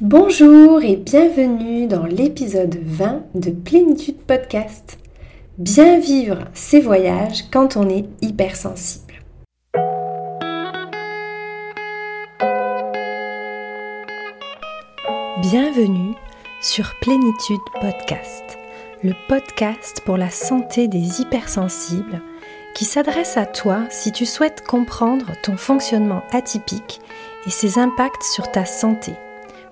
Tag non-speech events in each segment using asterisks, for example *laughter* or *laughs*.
Bonjour et bienvenue dans l'épisode 20 de Plénitude Podcast. Bien vivre ses voyages quand on est hypersensible. Bienvenue sur Plénitude Podcast, le podcast pour la santé des hypersensibles qui s'adresse à toi si tu souhaites comprendre ton fonctionnement atypique et ses impacts sur ta santé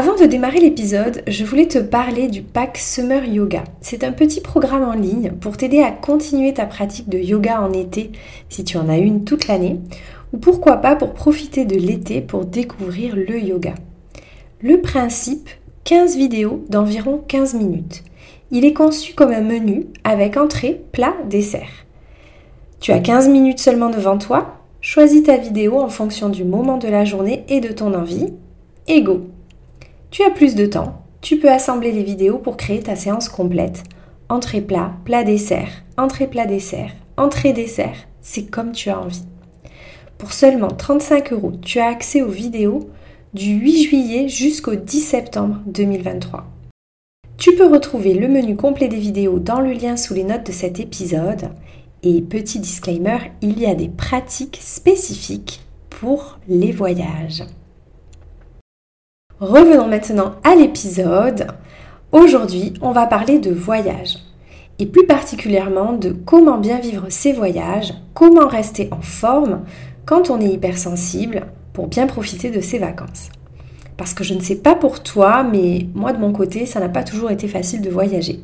Avant de démarrer l'épisode, je voulais te parler du pack Summer Yoga. C'est un petit programme en ligne pour t'aider à continuer ta pratique de yoga en été si tu en as une toute l'année, ou pourquoi pas pour profiter de l'été pour découvrir le yoga. Le principe, 15 vidéos d'environ 15 minutes. Il est conçu comme un menu avec entrée, plat, dessert. Tu as 15 minutes seulement devant toi, choisis ta vidéo en fonction du moment de la journée et de ton envie, et go tu as plus de temps, tu peux assembler les vidéos pour créer ta séance complète. Entrée plat, plat dessert, entrée plat dessert, entrée dessert, c'est comme tu as envie. Pour seulement 35 euros, tu as accès aux vidéos du 8 juillet jusqu'au 10 septembre 2023. Tu peux retrouver le menu complet des vidéos dans le lien sous les notes de cet épisode. Et petit disclaimer, il y a des pratiques spécifiques pour les voyages. Revenons maintenant à l'épisode. Aujourd'hui, on va parler de voyage et plus particulièrement de comment bien vivre ses voyages, comment rester en forme quand on est hypersensible pour bien profiter de ses vacances. Parce que je ne sais pas pour toi, mais moi de mon côté, ça n'a pas toujours été facile de voyager.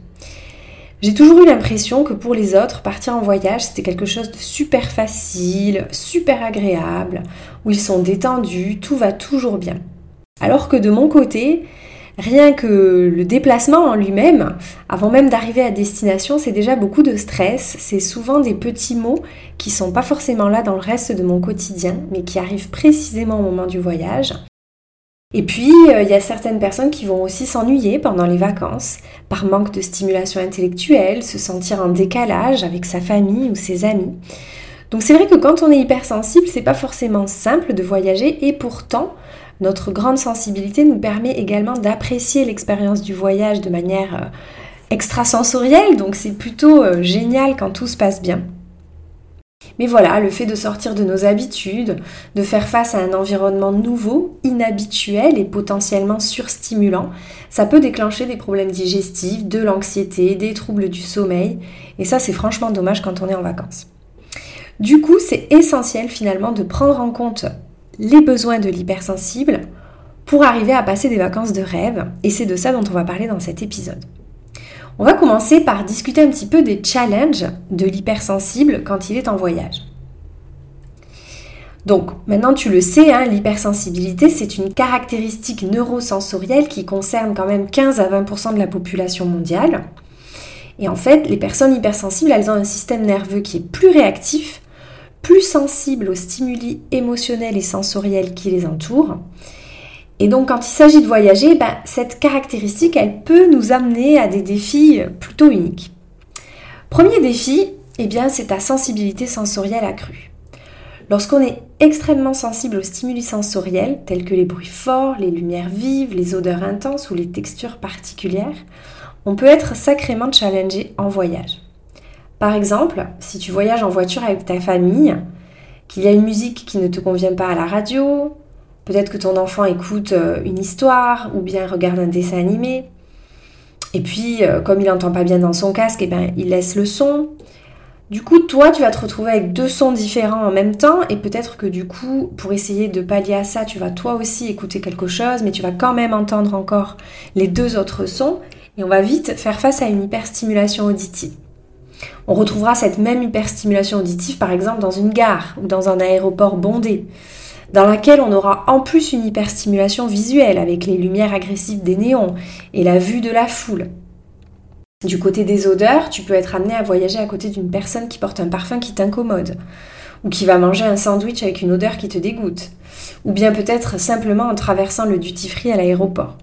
J'ai toujours eu l'impression que pour les autres, partir en voyage, c'était quelque chose de super facile, super agréable, où ils sont détendus, tout va toujours bien. Alors que de mon côté, rien que le déplacement en lui-même, avant même d'arriver à destination, c'est déjà beaucoup de stress. C'est souvent des petits mots qui sont pas forcément là dans le reste de mon quotidien, mais qui arrivent précisément au moment du voyage. Et puis, euh, il y a certaines personnes qui vont aussi s'ennuyer pendant les vacances, par manque de stimulation intellectuelle, se sentir en décalage avec sa famille ou ses amis. Donc c'est vrai que quand on est hypersensible, c'est pas forcément simple de voyager et pourtant, notre grande sensibilité nous permet également d'apprécier l'expérience du voyage de manière euh, extrasensorielle, donc c'est plutôt euh, génial quand tout se passe bien. Mais voilà, le fait de sortir de nos habitudes, de faire face à un environnement nouveau, inhabituel et potentiellement surstimulant, ça peut déclencher des problèmes digestifs, de l'anxiété, des troubles du sommeil, et ça c'est franchement dommage quand on est en vacances. Du coup, c'est essentiel finalement de prendre en compte les besoins de l'hypersensible pour arriver à passer des vacances de rêve. Et c'est de ça dont on va parler dans cet épisode. On va commencer par discuter un petit peu des challenges de l'hypersensible quand il est en voyage. Donc maintenant tu le sais, hein, l'hypersensibilité c'est une caractéristique neurosensorielle qui concerne quand même 15 à 20% de la population mondiale. Et en fait, les personnes hypersensibles, elles ont un système nerveux qui est plus réactif plus sensibles aux stimuli émotionnels et sensoriels qui les entourent. Et donc quand il s'agit de voyager, ben, cette caractéristique, elle peut nous amener à des défis plutôt uniques. Premier défi, eh bien, c'est ta sensibilité sensorielle accrue. Lorsqu'on est extrêmement sensible aux stimuli sensoriels, tels que les bruits forts, les lumières vives, les odeurs intenses ou les textures particulières, on peut être sacrément challengé en voyage. Par exemple, si tu voyages en voiture avec ta famille, qu'il y a une musique qui ne te convient pas à la radio, peut-être que ton enfant écoute euh, une histoire ou bien regarde un dessin animé, et puis euh, comme il n'entend pas bien dans son casque, eh ben, il laisse le son. Du coup, toi, tu vas te retrouver avec deux sons différents en même temps, et peut-être que du coup, pour essayer de pallier à ça, tu vas toi aussi écouter quelque chose, mais tu vas quand même entendre encore les deux autres sons. et on va vite faire face à une hyperstimulation auditive. On retrouvera cette même hyperstimulation auditive par exemple dans une gare ou dans un aéroport bondé, dans laquelle on aura en plus une hyperstimulation visuelle avec les lumières agressives des néons et la vue de la foule. Du côté des odeurs, tu peux être amené à voyager à côté d'une personne qui porte un parfum qui t'incommode, ou qui va manger un sandwich avec une odeur qui te dégoûte, ou bien peut-être simplement en traversant le duty-free à l'aéroport.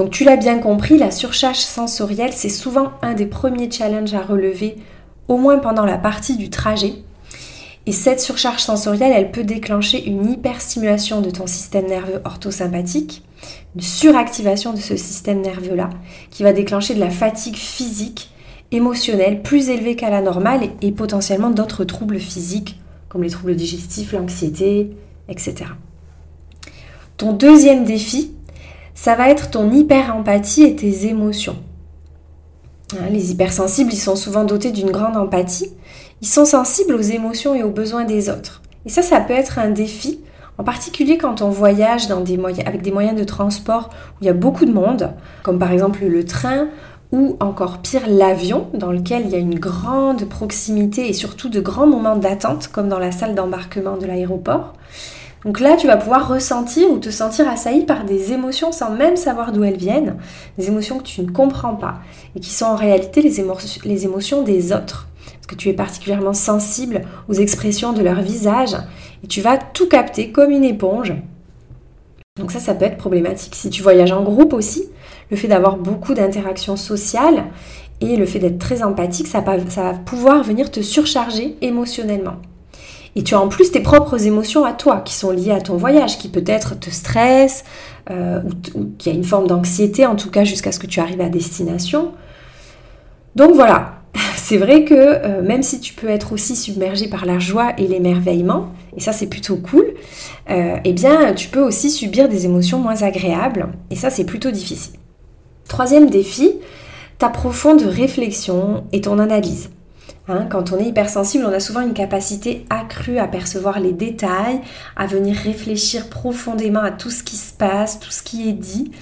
Donc tu l'as bien compris, la surcharge sensorielle, c'est souvent un des premiers challenges à relever, au moins pendant la partie du trajet. Et cette surcharge sensorielle, elle peut déclencher une hyperstimulation de ton système nerveux orthosympathique, une suractivation de ce système nerveux-là, qui va déclencher de la fatigue physique, émotionnelle, plus élevée qu'à la normale, et, potentiellement d'autres troubles physiques, comme les troubles digestifs, l'anxiété, etc. Ton deuxième défi, ça va être ton hyper-empathie et tes émotions. Hein, les hypersensibles, ils sont souvent dotés d'une grande empathie. Ils sont sensibles aux émotions et aux besoins des autres. Et ça, ça peut être un défi, en particulier quand on voyage avec des moyens de transport où il y a beaucoup de monde, comme par exemple le train ou encore pire l'avion, dans lequel il y a une grande proximité et surtout de grands moments d'attente, comme dans la salle d'embarquement de l'aéroport. Donc là, tu vas pouvoir ressentir ou te sentir assailli par des émotions sans même savoir d'où elles viennent, des émotions que tu ne comprends pas et qui sont en réalité les, émotions des autres. Parce que tu es particulièrement sensible aux expressions de leur visage et tu vas tout capter comme une éponge. Donc ça, ça peut être problématique. Si tu voyages en groupe aussi, le fait d'avoir beaucoup d'interactions sociales et le fait d'être très empathique, ça va pouvoir venir te surcharger émotionnellement. Et tu as en plus tes propres émotions à toi qui sont liées à ton voyage, qui peut-être te stressent, euh, ou, qui a une forme d'anxiété, en tout cas jusqu'à ce que tu arrives à destination. Donc voilà, *laughs* c'est vrai que euh, même si tu peux être aussi submergé par la joie et l'émerveillement, et ça c'est plutôt cool, euh, eh bien tu peux aussi subir des émotions moins agréables, et ça c'est plutôt difficile. Troisième défi, ta profonde réflexion et ton analyse. Hein, quand on est hypersensible, on a souvent une capacité accrue à percevoir les détails, à venir réfléchir profondément à tout ce qui se passe, tout ce qui est dit.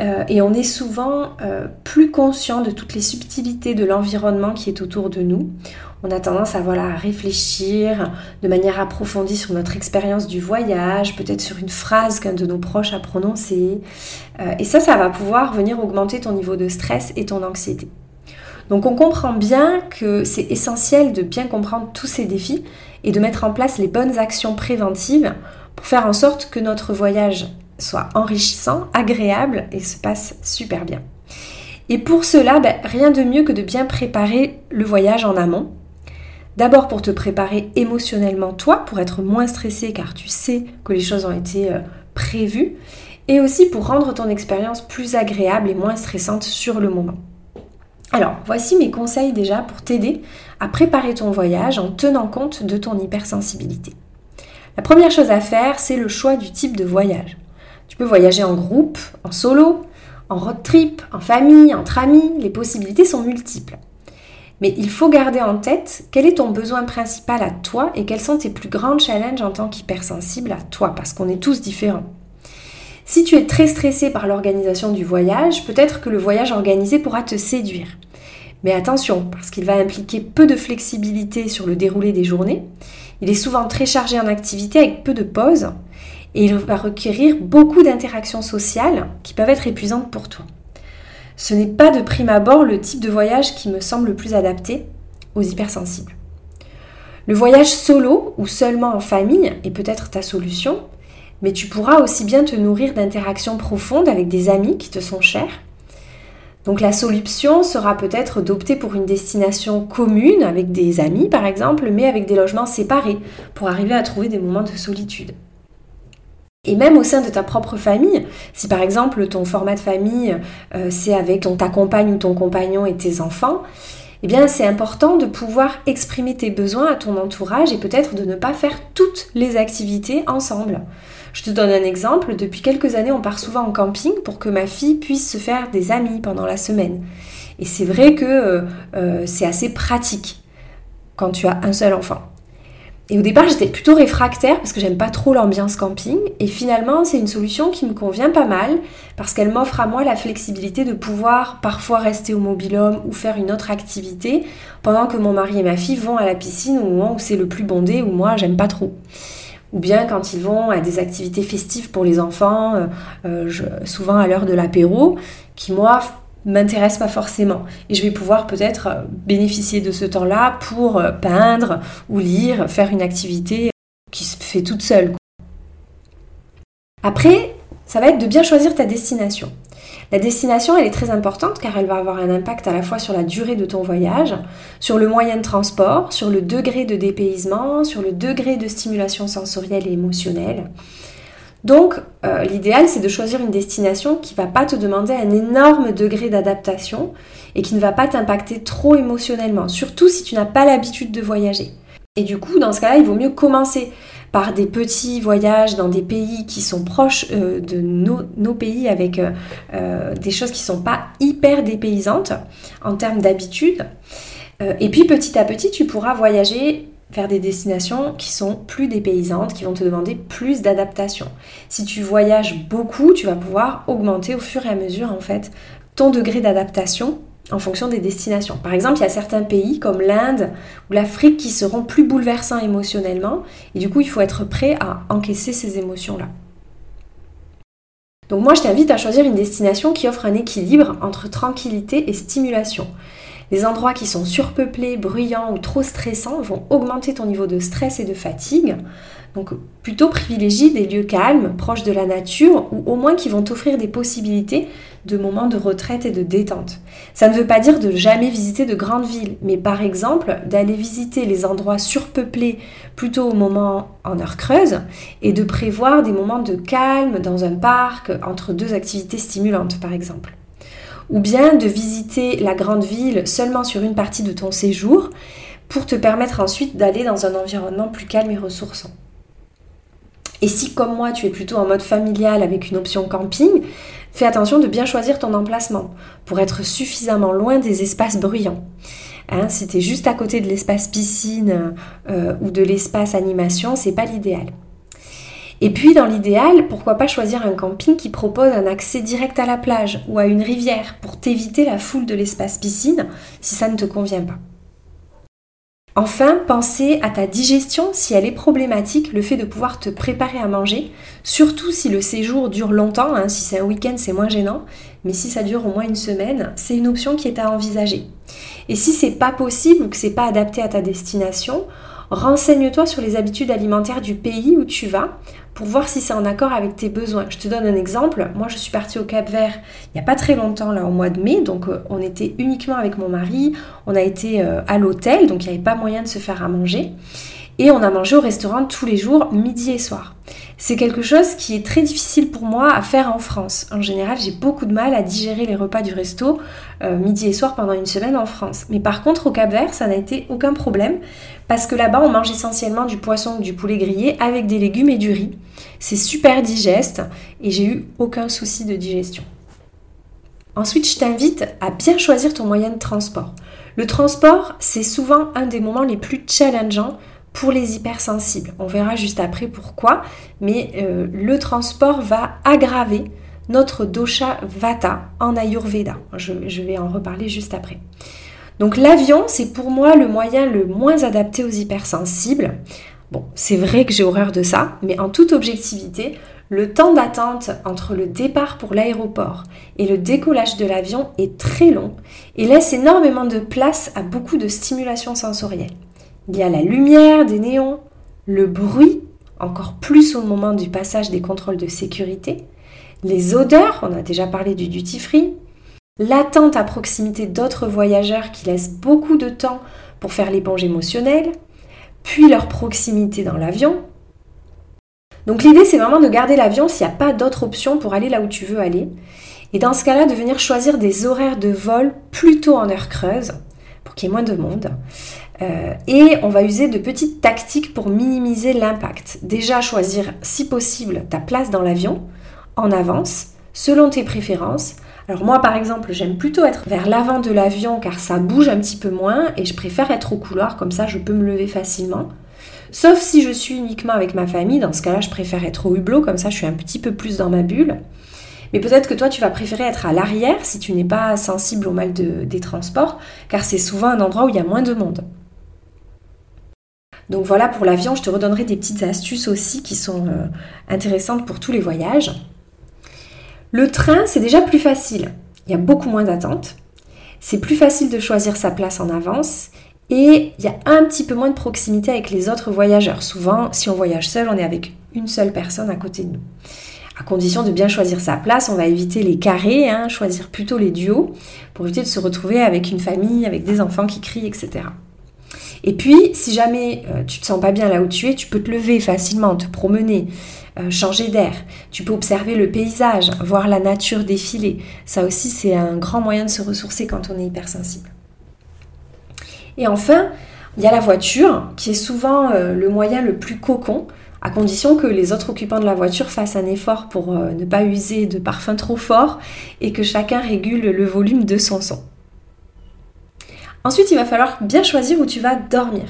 Euh, et on est souvent euh, plus conscient de toutes les subtilités de l'environnement qui est autour de nous. On a tendance à, voilà, à réfléchir de manière approfondie sur notre expérience du voyage, peut-être sur une phrase qu'un de nos proches a prononcée. Euh, et ça, ça va pouvoir venir augmenter ton niveau de stress et ton anxiété. Donc on comprend bien que c'est essentiel de bien comprendre tous ces défis et de mettre en place les bonnes actions préventives pour faire en sorte que notre voyage soit enrichissant, agréable et se passe super bien. Et pour cela, ben, rien de mieux que de bien préparer le voyage en amont. D'abord pour te préparer émotionnellement toi, pour être moins stressé car tu sais que les choses ont été euh, prévues, et aussi pour rendre ton expérience plus agréable et moins stressante sur le moment. Alors, voici mes conseils déjà pour t'aider à préparer ton voyage en tenant compte de ton hypersensibilité. La première chose à faire, c'est le choix du type de voyage. Tu peux voyager en groupe, en solo, en road trip, en famille, entre amis, les possibilités sont multiples. Mais il faut garder en tête quel est ton besoin principal à toi et quels sont tes plus grands challenges en tant qu'hypersensible à toi, parce qu'on est tous différents. Si tu es très stressé par l'organisation du voyage, peut-être que le voyage organisé pourra te séduire. Mais attention, parce qu'il va impliquer peu de flexibilité sur le déroulé des journées, il est souvent très chargé en activité avec peu de pauses, et il va requérir beaucoup d'interactions sociales qui peuvent être épuisantes pour toi. Ce n'est pas de prime abord le type de voyage qui me semble le plus adapté aux hypersensibles. Le voyage solo ou seulement en famille est peut-être ta solution, mais tu pourras aussi bien te nourrir d'interactions profondes avec des amis qui te sont chers. Donc la solution sera peut-être d'opter pour une destination commune avec des amis par exemple, mais avec des logements séparés pour arriver à trouver des moments de solitude. Et même au sein de ta propre famille, si par exemple ton format de famille euh, c'est avec ton, ta compagne ou ton compagnon et tes enfants, eh bien c'est important de pouvoir exprimer tes besoins à ton entourage et peut-être de ne pas faire toutes les activités ensemble. Je te donne un exemple, depuis quelques années on part souvent en camping pour que ma fille puisse se faire des amis pendant la semaine. Et c'est vrai que euh, euh, c'est assez pratique quand tu as un seul enfant. Et au départ, j'étais plutôt réfractaire parce que j'aime pas trop l'ambiance camping. Et finalement, c'est une solution qui me convient pas mal parce qu'elle m'offre à moi la flexibilité de pouvoir parfois rester au mobilhome ou faire une autre activité pendant que mon mari et ma fille vont à la piscine au moment où c'est le plus bondé, où moi j'aime pas trop. Ou bien quand ils vont à des activités festives pour les enfants, euh, euh, souvent à l'heure de l'apéro, qui moi m'intéresse pas forcément. Et je vais pouvoir peut-être euh, bénéficier de ce temps-là pour peindre ou lire, faire une activité qui se fait toute seule. Après, ça va être de bien choisir ta destination. La destination, elle est très importante car elle va avoir un impact à la fois sur la durée de ton voyage, sur le moyen de transport, sur le degré de dépaysement, sur le degré de stimulation sensorielle et émotionnelle. Donc, euh, l'idéal, c'est de choisir une destination qui ne va pas te demander un énorme degré d'adaptation et qui ne va pas t'impacter trop émotionnellement, surtout si tu n'as pas l'habitude de voyager. Et du coup, dans ce cas-là, il vaut mieux commencer par des petits voyages dans des pays qui sont proches euh, de nos, pays avec euh, des choses qui ne sont pas hyper dépaysantes en termes d'habitude. et puis petit à petit, tu pourras voyager vers des destinations qui sont plus dépaysantes, qui vont te demander plus d'adaptation. Si tu voyages beaucoup, tu vas pouvoir augmenter au fur et à mesure en fait ton degré d'adaptation en fonction des destinations. Par exemple, il y a certains pays comme l'Inde ou l'Afrique qui seront plus bouleversants émotionnellement et du coup, il faut être prêt à encaisser ces émotions-là. Donc moi, je t'invite à choisir une destination qui offre un équilibre entre tranquillité et stimulation. Les endroits qui sont surpeuplés, bruyants ou trop stressants vont augmenter ton niveau de stress et de fatigue. Donc plutôt privilégie des lieux calmes, proches de la nature, ou au moins qui vont t'offrir des possibilités de moments de retraite et de détente. Ça ne veut pas dire de jamais visiter de grandes villes, mais par exemple d'aller visiter les endroits surpeuplés plutôt au moment en heure creuse et de prévoir des moments de calme dans un parc entre deux activités stimulantes par exemple ou bien de visiter la grande ville seulement sur une partie de ton séjour pour te permettre ensuite d'aller dans un environnement plus calme et ressourçant. Et si comme moi tu es plutôt en mode familial avec une option camping, fais attention de bien choisir ton emplacement pour être suffisamment loin des espaces bruyants. Hein, si tu es juste à côté de l'espace piscine euh, ou de l'espace animation, c'est pas l'idéal. Et puis dans l'idéal, pourquoi pas choisir un camping qui propose un accès direct à la plage ou à une rivière pour t'éviter la foule de l'espace piscine si ça ne te convient pas. Enfin, pensez à ta digestion si elle est problématique, le fait de pouvoir te préparer à manger, surtout si le séjour dure longtemps, hein, si c'est un week-end c'est moins gênant, mais si ça dure au moins une semaine, c'est une option qui est à envisager. Et si c'est pas possible ou que c'est pas adapté à ta destination, Renseigne-toi sur les habitudes alimentaires du pays où tu vas pour voir si c'est en accord avec tes besoins. Je te donne un exemple. Moi, je suis partie au Cap Vert il n'y a pas très longtemps, là, au mois de mai. Donc, euh, on était uniquement avec mon mari. On a été euh, à l'hôtel, donc il n'y avait pas moyen de se faire à manger. Et on a mangé au restaurant tous les jours, midi et soir. C'est quelque chose qui est très difficile pour moi à faire en France. En général, j'ai beaucoup de mal à digérer les repas du resto euh, midi et soir pendant une semaine en France. Mais par contre, au Cap Vert, ça n'a été aucun problème parce que là-bas, on mange essentiellement du poisson ou du poulet grillé avec des légumes et du riz. C'est super digeste et j'ai eu aucun souci de digestion. Ensuite, je t'invite à bien choisir ton moyen de transport. Le transport, c'est souvent un des moments les plus challengeants pour les hypersensibles. On verra juste après pourquoi, mais euh, le transport va aggraver notre dosha vata en Ayurveda. Je, vais en reparler juste après. Donc l'avion, c'est pour moi le moyen le moins adapté aux hypersensibles. Bon, c'est vrai que j'ai horreur de ça, mais en toute objectivité, le temps d'attente entre le départ pour l'aéroport et le décollage de l'avion est très long et laisse énormément de place à beaucoup de stimulation sensorielle. Il y a la lumière des néons, le bruit, encore plus au moment du passage des contrôles de sécurité, les odeurs, on a déjà parlé du duty free, l'attente à proximité d'autres voyageurs qui laissent beaucoup de temps pour faire l'éponge émotionnelle, puis leur proximité dans l'avion. Donc l'idée c'est vraiment de garder l'avion s'il n'y a pas d'autre option pour aller là où tu veux aller. Et dans ce cas-là, de venir choisir des horaires de vol plutôt en heure creuse pour qu'il y ait moins de monde. Euh, et on va user de petites tactiques pour minimiser l'impact. Déjà, choisir si possible ta place dans l'avion en avance, selon tes préférences. Alors moi, par exemple, j'aime plutôt être vers l'avant de l'avion car ça bouge un petit peu moins et je préfère être au couloir, comme ça je peux me lever facilement. Sauf si je suis uniquement avec ma famille, dans ce cas-là, je préfère être au hublot, comme ça je suis un petit peu plus dans ma bulle. Mais peut-être que toi, tu vas préférer être à l'arrière si tu n'es pas sensible au mal des transports, car c'est souvent un endroit où il y a moins de monde. Donc voilà, pour l'avion, je te redonnerai des petites astuces aussi qui sont euh, intéressantes pour tous les voyages. Le train, c'est déjà plus facile. Il y a beaucoup moins d'attente. C'est plus facile de choisir sa place en avance et il y a un petit peu moins de proximité avec les autres voyageurs. Souvent, si on voyage seul, on est avec une seule personne à côté de nous. À condition de bien choisir sa place, on va éviter les carrés, hein, choisir plutôt les duos pour éviter de se retrouver avec une famille, avec des enfants qui crient, etc. Et puis, si jamais euh, tu te sens pas bien là où tu es, tu peux te lever facilement, te promener, euh, changer d'air. Tu peux observer le paysage, voir la nature défiler. Ça aussi, c'est un grand moyen de se ressourcer quand on est hypersensible. Et enfin, il y a la voiture, qui est souvent euh, le moyen le plus cocon, à condition que les autres occupants de la voiture fassent un effort pour ne pas user de parfum trop fort et que chacun régule le volume de son son. Ensuite, il va falloir bien choisir où tu vas dormir.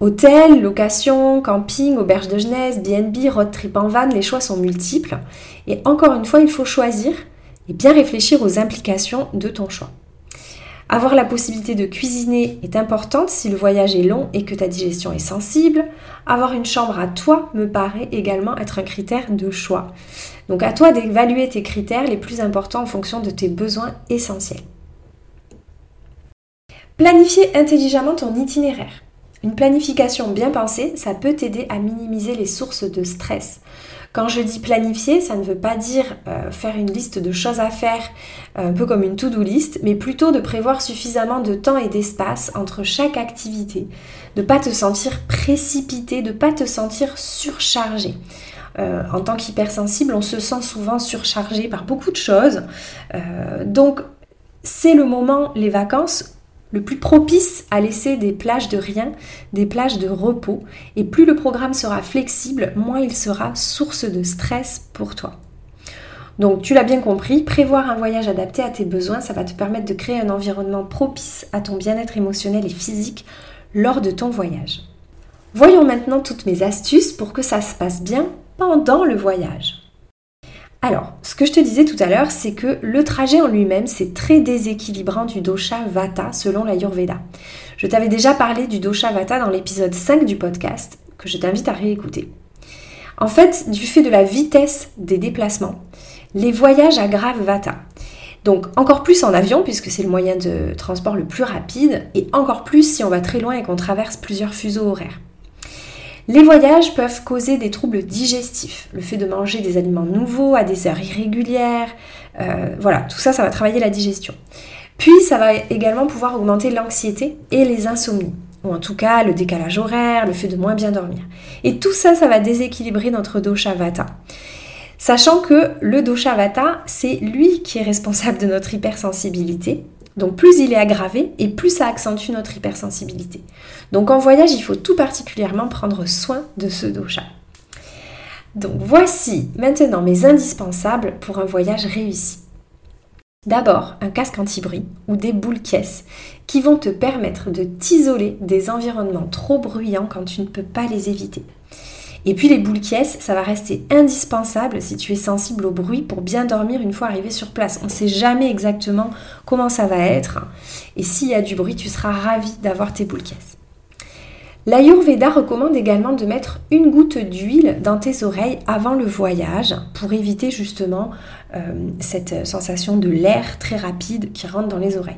Hôtel, location, camping, auberge de jeunesse, BNB, road trip en van, les choix sont multiples. Et encore une fois, il faut choisir et bien réfléchir aux implications de ton choix. Avoir la possibilité de cuisiner est importante si le voyage est long et que ta digestion est sensible. Avoir une chambre à toi me paraît également être un critère de choix. Donc à toi d'évaluer tes critères les plus importants en fonction de tes besoins essentiels. Planifier intelligemment ton itinéraire. Une planification bien pensée, ça peut t'aider à minimiser les sources de stress. Quand je dis planifier, ça ne veut pas dire euh, faire une liste de choses à faire, un peu comme une to-do list, mais plutôt de prévoir suffisamment de temps et d'espace entre chaque activité, de ne pas te sentir précipité, de ne pas te sentir surchargé. Euh, en tant qu'hypersensible, on se sent souvent surchargé par beaucoup de choses. Euh, donc, c'est le moment, les vacances, le plus propice à laisser des plages de rien, des plages de repos. Et plus le programme sera flexible, moins il sera source de stress pour toi. Donc tu l'as bien compris, prévoir un voyage adapté à tes besoins, ça va te permettre de créer un environnement propice à ton bien-être émotionnel et physique lors de ton voyage. Voyons maintenant toutes mes astuces pour que ça se passe bien pendant le voyage. Alors, ce que je te disais tout à l'heure, c'est que le trajet en lui-même, c'est très déséquilibrant du dosha vata selon l'Ayurveda. Je t'avais déjà parlé du dosha vata dans l'épisode 5 du podcast, que je t'invite à réécouter. En fait, du fait de la vitesse des déplacements, les voyages aggravent vata. Donc encore plus en avion puisque c'est le moyen de transport le plus rapide et encore plus si on va très loin et qu'on traverse plusieurs fuseaux horaires. Les voyages peuvent causer des troubles digestifs, le fait de manger des aliments nouveaux à des heures irrégulières, euh, voilà, tout ça, ça va travailler la digestion. Puis ça va également pouvoir augmenter l'anxiété et les insomnies, ou en tout cas le décalage horaire, le fait de moins bien dormir. Et tout ça, ça va déséquilibrer notre dosha vata. Sachant que le dosha vata, c'est lui qui est responsable de notre hypersensibilité, donc plus il est aggravé et plus ça accentue notre hypersensibilité. Donc en voyage, il faut tout particulièrement prendre soin de ce dosha. Donc voici maintenant mes indispensables pour un voyage réussi. D'abord, un casque anti-bruit ou des boules caisses qui vont te permettre de t'isoler des environnements trop bruyants quand tu ne peux pas les éviter. Et puis les boules caisses, ça va rester indispensable si tu es sensible au bruit pour bien dormir une fois arrivé sur place. On ne sait jamais exactement comment ça va être. Et s'il y a du bruit, tu seras ravi d'avoir tes boules caisses. L'Ayurveda recommande également de mettre une goutte d'huile dans tes oreilles avant le voyage pour éviter justement euh, cette sensation de l'air très rapide qui rentre dans les oreilles.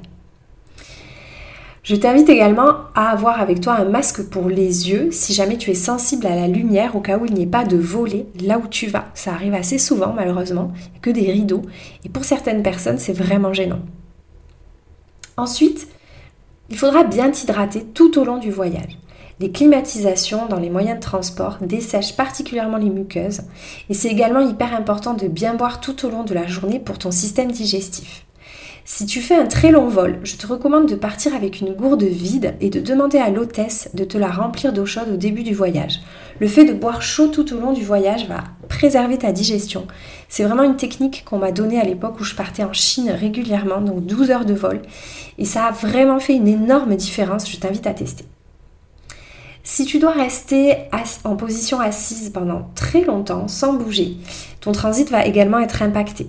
Je t'invite également à avoir avec toi un masque pour les yeux si jamais tu es sensible à la lumière au cas où il n'y ait pas de volet là où tu vas. Ça arrive assez souvent malheureusement, que des rideaux et pour certaines personnes c'est vraiment gênant. Ensuite, il faudra bien t'hydrater tout au long du voyage. Les climatisations dans les moyens de transport dessèchent particulièrement les muqueuses et c'est également hyper important de bien boire tout au long de la journée pour ton système digestif. Si tu fais un très long vol, je te recommande de partir avec une gourde vide et de demander à l'hôtesse de te la remplir d'eau chaude au début du voyage. Le fait de boire chaud tout au long du voyage va préserver ta digestion. C'est vraiment une technique qu'on m'a donnée à l'époque où je partais en Chine régulièrement, donc 12 heures de vol. Et ça a vraiment fait une énorme différence, je t'invite à tester. Si tu dois rester en position assise pendant très longtemps sans bouger, ton transit va également être impacté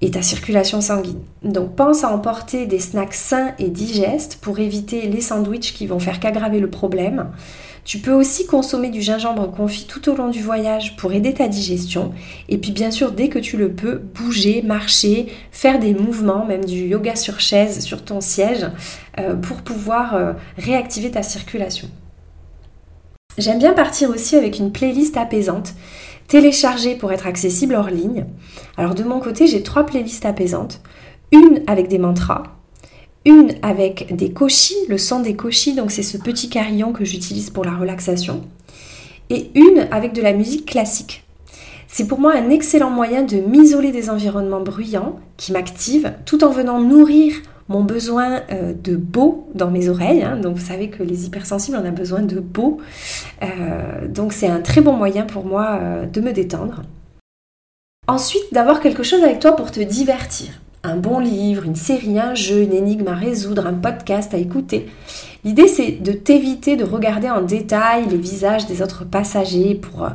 et ta circulation sanguine. Donc pense à emporter des snacks sains et digestes pour éviter les sandwichs qui vont faire qu'aggraver le problème. Tu peux aussi consommer du gingembre confit tout au long du voyage pour aider ta digestion. Et puis bien sûr, dès que tu le peux, bouger, marcher, faire des mouvements, même du yoga sur chaise, sur ton siège, euh, pour pouvoir euh, réactiver ta circulation. J'aime bien partir aussi avec une playlist apaisante téléchargée pour être accessible hors ligne. Alors de mon côté, j'ai trois playlists apaisantes. Une avec des mantras, une avec des koshis, le son des koshis, donc c'est ce petit carillon que j'utilise pour la relaxation, et une avec de la musique classique. C'est pour moi un excellent moyen de m'isoler des environnements bruyants qui m'activent tout en venant nourrir mon besoin euh, de beau dans mes oreilles. Hein. Donc vous savez que les hypersensibles, on a besoin de beau. Euh, donc c'est un très bon moyen pour moi euh, de me détendre. Ensuite, d'avoir quelque chose avec toi pour te divertir un bon livre, une série, un jeu, une énigme à résoudre, un podcast à écouter. L'idée c'est de t'éviter de regarder en détail les visages des autres passagers pour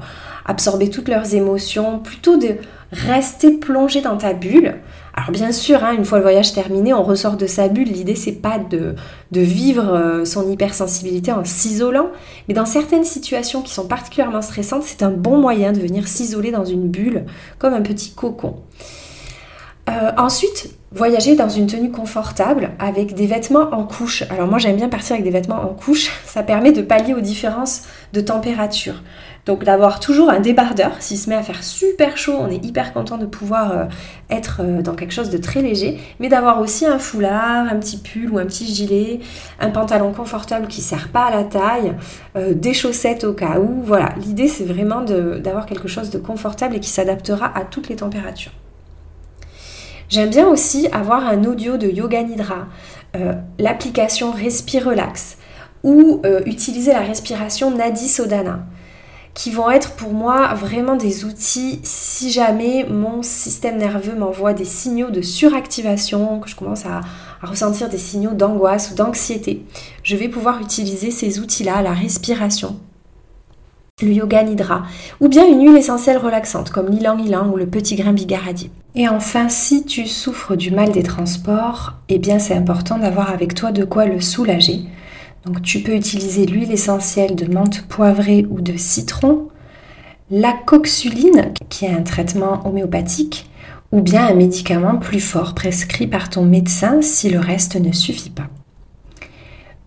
absorber toutes leurs émotions, plutôt de rester plongé dans ta bulle. Alors bien sûr, hein, une fois le voyage terminé, on ressort de sa bulle. L'idée c'est pas de, vivre euh, son hypersensibilité en s'isolant, mais dans certaines situations qui sont particulièrement stressantes, c'est un bon moyen de venir s'isoler dans une bulle comme un petit cocon. Euh, ensuite, voyager dans une tenue confortable avec des vêtements en couche. Alors moi j'aime bien partir avec des vêtements en couche, ça permet de pallier aux différences de température. Donc d'avoir toujours un débardeur, s'il se met à faire super chaud, on est hyper content de pouvoir euh, être euh, dans quelque chose de très léger, mais d'avoir aussi un foulard, un petit pull ou un petit gilet, un pantalon confortable qui ne sert pas à la taille, des chaussettes au cas où. Voilà, l'idée c'est vraiment d'avoir quelque chose de confortable et qui s'adaptera à toutes les températures. J'aime bien aussi avoir un audio de Yoga Nidra, euh, l'application Respire Relax ou euh, utiliser la respiration Nadi Sodana qui vont être pour moi vraiment des outils si jamais mon système nerveux m'envoie des signaux de suractivation, que je commence à, ressentir des signaux d'angoisse ou d'anxiété. Je vais pouvoir utiliser ces outils-là, la respiration, le yoga nidra, ou bien une huile essentielle relaxante comme l'ilang ilang ou le petit grain bigaradier. Et enfin, si tu souffres du mal des transports, eh bien c'est important d'avoir avec toi de quoi le soulager. Donc tu peux utiliser l'huile essentielle de menthe poivrée ou de citron, la coxuline qui est un traitement homéopathique ou bien un médicament plus fort prescrit par ton médecin si le reste ne suffit pas.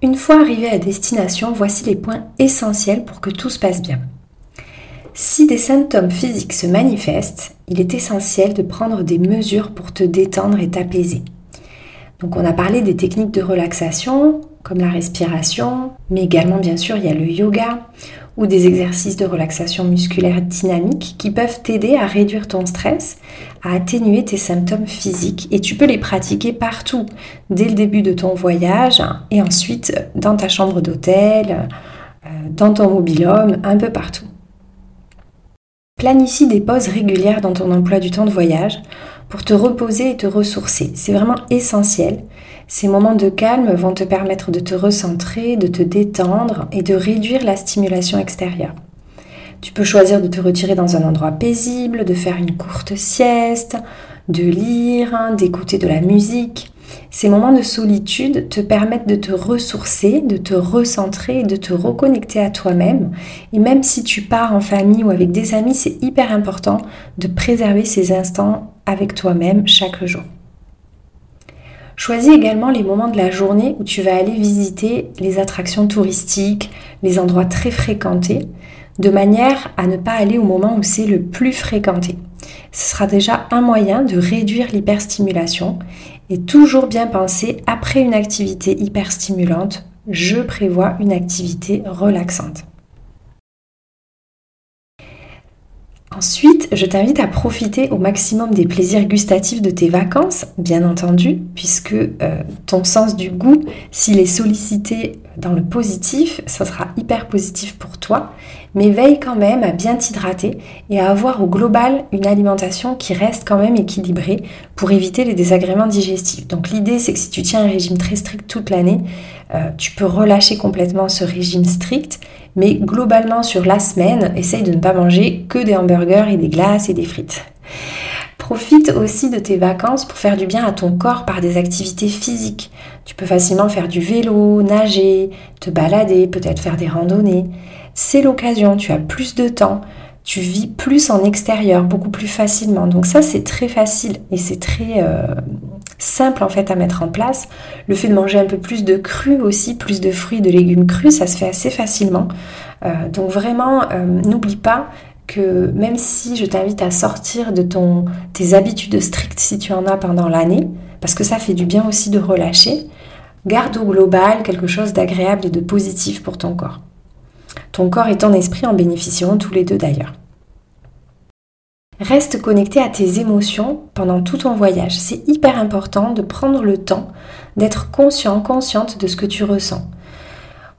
Une fois arrivé à destination, voici les points essentiels pour que tout se passe bien. Si des symptômes physiques se manifestent, il est essentiel de prendre des mesures pour te détendre et t'apaiser. Donc on a parlé des techniques de relaxation comme la respiration, mais également bien sûr il y a le yoga ou des exercices de relaxation musculaire dynamique qui peuvent t'aider à réduire ton stress, à atténuer tes symptômes physiques et tu peux les pratiquer partout, dès le début de ton voyage et ensuite dans ta chambre d'hôtel, euh, dans ton mobilhome, un peu partout. Planifie des pauses régulières dans ton emploi du temps de voyage pour te reposer et te ressourcer. C'est vraiment essentiel. Ces moments de calme vont te permettre de te recentrer, de te détendre et de réduire la stimulation extérieure. Tu peux choisir de te retirer dans un endroit paisible, de faire une courte sieste, de lire, d'écouter de la musique. Ces moments de solitude te permettent de te ressourcer, de te recentrer, de te reconnecter à toi-même. Et même si tu pars en famille ou avec des amis, c'est hyper important de préserver ces instants avec toi-même chaque jour. Choisis également les moments de la journée où tu vas aller visiter les attractions touristiques, les endroits très fréquentés, de manière à ne pas aller au moment où c'est le plus fréquenté. Ce sera déjà un moyen de réduire l'hyperstimulation et toujours bien penser après une activité hyperstimulante, je prévois une activité relaxante. Ensuite, je t'invite à profiter au maximum des plaisirs gustatifs de tes vacances, bien entendu, puisque euh, ton sens du goût, s'il est sollicité dans le positif, ça sera hyper positif pour toi. Mais veille quand même à bien t'hydrater et à avoir au global une alimentation qui reste quand même équilibrée pour éviter les désagréments digestifs. Donc l'idée c'est que si tu tiens un régime très strict toute l'année, euh, tu peux relâcher complètement ce régime strict, mais globalement sur la semaine, essaye de ne pas manger que des hamburgers et des glaces et des frites. Profite aussi de tes vacances pour faire du bien à ton corps par des activités physiques. Tu peux facilement faire du vélo, nager, te balader, peut-être faire des randonnées. C'est l'occasion, tu as plus de temps, tu vis plus en extérieur, beaucoup plus facilement. Donc ça, c'est très facile et c'est très euh, simple en fait à mettre en place. Le fait de manger un peu plus de cru aussi, plus de fruits, de légumes crus, ça se fait assez facilement. Euh, donc vraiment, euh, n'oublie pas que même si je t'invite à sortir de ton, tes habitudes strictes si tu en as pendant l'année, parce que ça fait du bien aussi de relâcher, garde au global quelque chose d'agréable et de positif pour ton corps. Ton corps et ton esprit en bénéficieront tous les deux d'ailleurs. Reste connecté à tes émotions pendant tout ton voyage. C'est hyper important de prendre le temps d'être conscient, consciente de ce que tu ressens.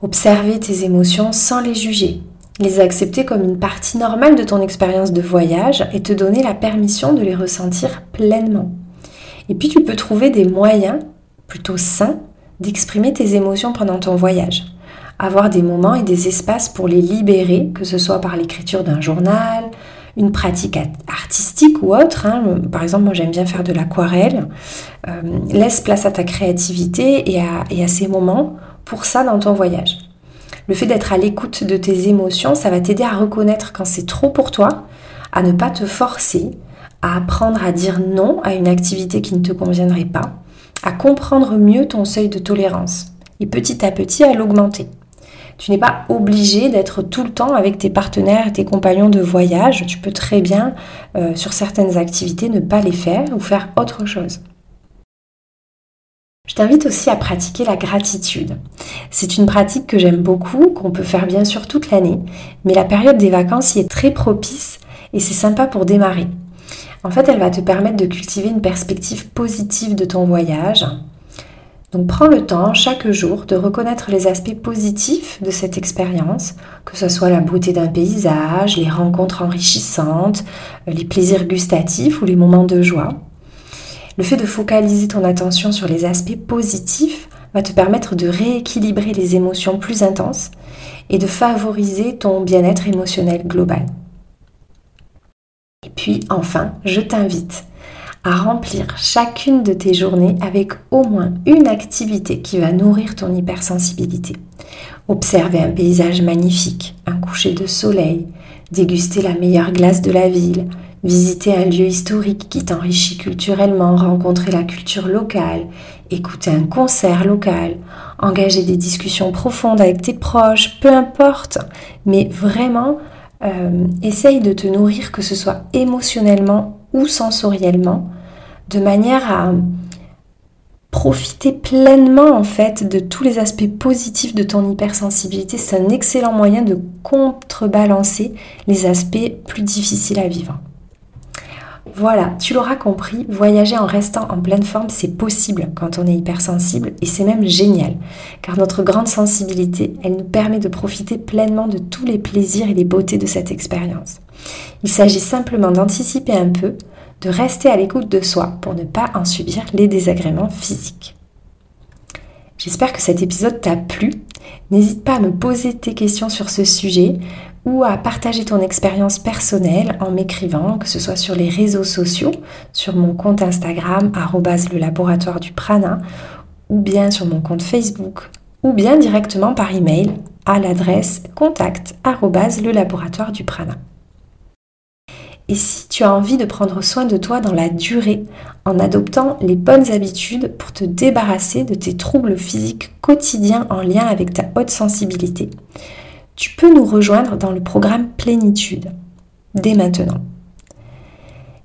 Observer tes émotions sans les juger, les accepter comme une partie normale de ton expérience de voyage et te donner la permission de les ressentir pleinement. Et puis tu peux trouver des moyens plutôt sains d'exprimer tes émotions pendant ton voyage. Avoir des moments et des espaces pour les libérer, que ce soit par l'écriture d'un journal, une pratique artistique ou autre. Hein. Par exemple, moi j'aime bien faire de l'aquarelle. Euh, laisse place à ta créativité et à, et à ces moments pour ça dans ton voyage. Le fait d'être à l'écoute de tes émotions, ça va t'aider à reconnaître quand c'est trop pour toi, à ne pas te forcer, à apprendre à dire non à une activité qui ne te conviendrait pas, à comprendre mieux ton seuil de tolérance et petit à petit à l'augmenter. Tu n'es pas obligé d'être tout le temps avec tes partenaires et tes compagnons de voyage. Tu peux très bien, euh, sur certaines activités, ne pas les faire ou faire autre chose. Je t'invite aussi à pratiquer la gratitude. C'est une pratique que j'aime beaucoup, qu'on peut faire bien sûr toute l'année, mais la période des vacances y est très propice et c'est sympa pour démarrer. En fait, elle va te permettre de cultiver une perspective positive de ton voyage, donc prends le temps chaque jour de reconnaître les aspects positifs de cette expérience, que ce soit la beauté d'un paysage, les rencontres enrichissantes, les plaisirs gustatifs ou les moments de joie. Le fait de focaliser ton attention sur les aspects positifs va te permettre de rééquilibrer les émotions plus intenses et de favoriser ton bien-être émotionnel global. Et puis enfin, je t'invite à remplir chacune de tes journées avec au moins une activité qui va nourrir ton hypersensibilité. Observer un paysage magnifique, un coucher de soleil, déguster la meilleure glace de la ville, visiter un lieu historique qui t'enrichit culturellement, rencontrer la culture locale, écouter un concert local, engager des discussions profondes avec tes proches, peu importe, mais vraiment euh, essaye de te nourrir, que ce soit émotionnellement ou sensoriellement, de manière à profiter pleinement en fait de tous les aspects positifs de ton hypersensibilité. C'est un excellent moyen de contrebalancer les aspects plus difficiles à vivre. Voilà, tu l'auras compris, voyager en restant en pleine forme, c'est possible quand on est hypersensible et c'est même génial, car notre grande sensibilité, elle nous permet de profiter pleinement de tous les plaisirs et les beautés de cette expérience. Il s'agit simplement d'anticiper un peu, de rester à l'écoute de soi pour ne pas en subir les désagréments physiques. J'espère que cet épisode t'a plu. N'hésite pas à me poser tes questions sur ce sujet ou à partager ton expérience personnelle en m'écrivant, que ce soit sur les réseaux sociaux, sur mon compte Instagram, le ou bien sur mon compte Facebook, ou bien directement par email à l'adresse contact le. Et si tu as envie de prendre soin de toi dans la durée, en adoptant les bonnes habitudes pour te débarrasser de tes troubles physiques quotidiens en lien avec ta haute sensibilité, tu peux nous rejoindre dans le programme Plénitude dès maintenant.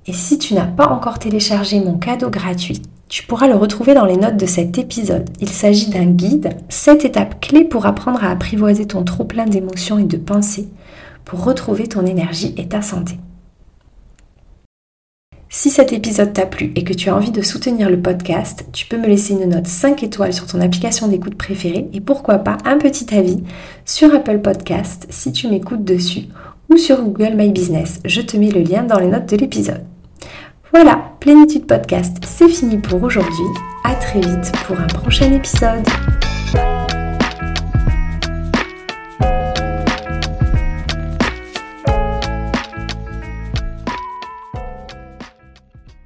Et si tu n'as pas encore téléchargé mon cadeau gratuit, tu pourras le retrouver dans les notes de cet épisode. Il s'agit d'un guide, 7 étapes clés pour apprendre à apprivoiser ton trop plein d'émotions et de pensées pour retrouver ton énergie et ta santé. Si cet épisode t'a plu et que tu as envie de soutenir le podcast, tu peux me laisser une note 5 étoiles sur ton application d'écoute préférée et pourquoi pas un petit avis sur Apple Podcast si tu m'écoutes dessus ou sur Google My Business. Je te mets le lien dans les notes de l'épisode. Voilà, Plénitude Podcast, c'est fini pour aujourd'hui. À très vite pour un prochain épisode.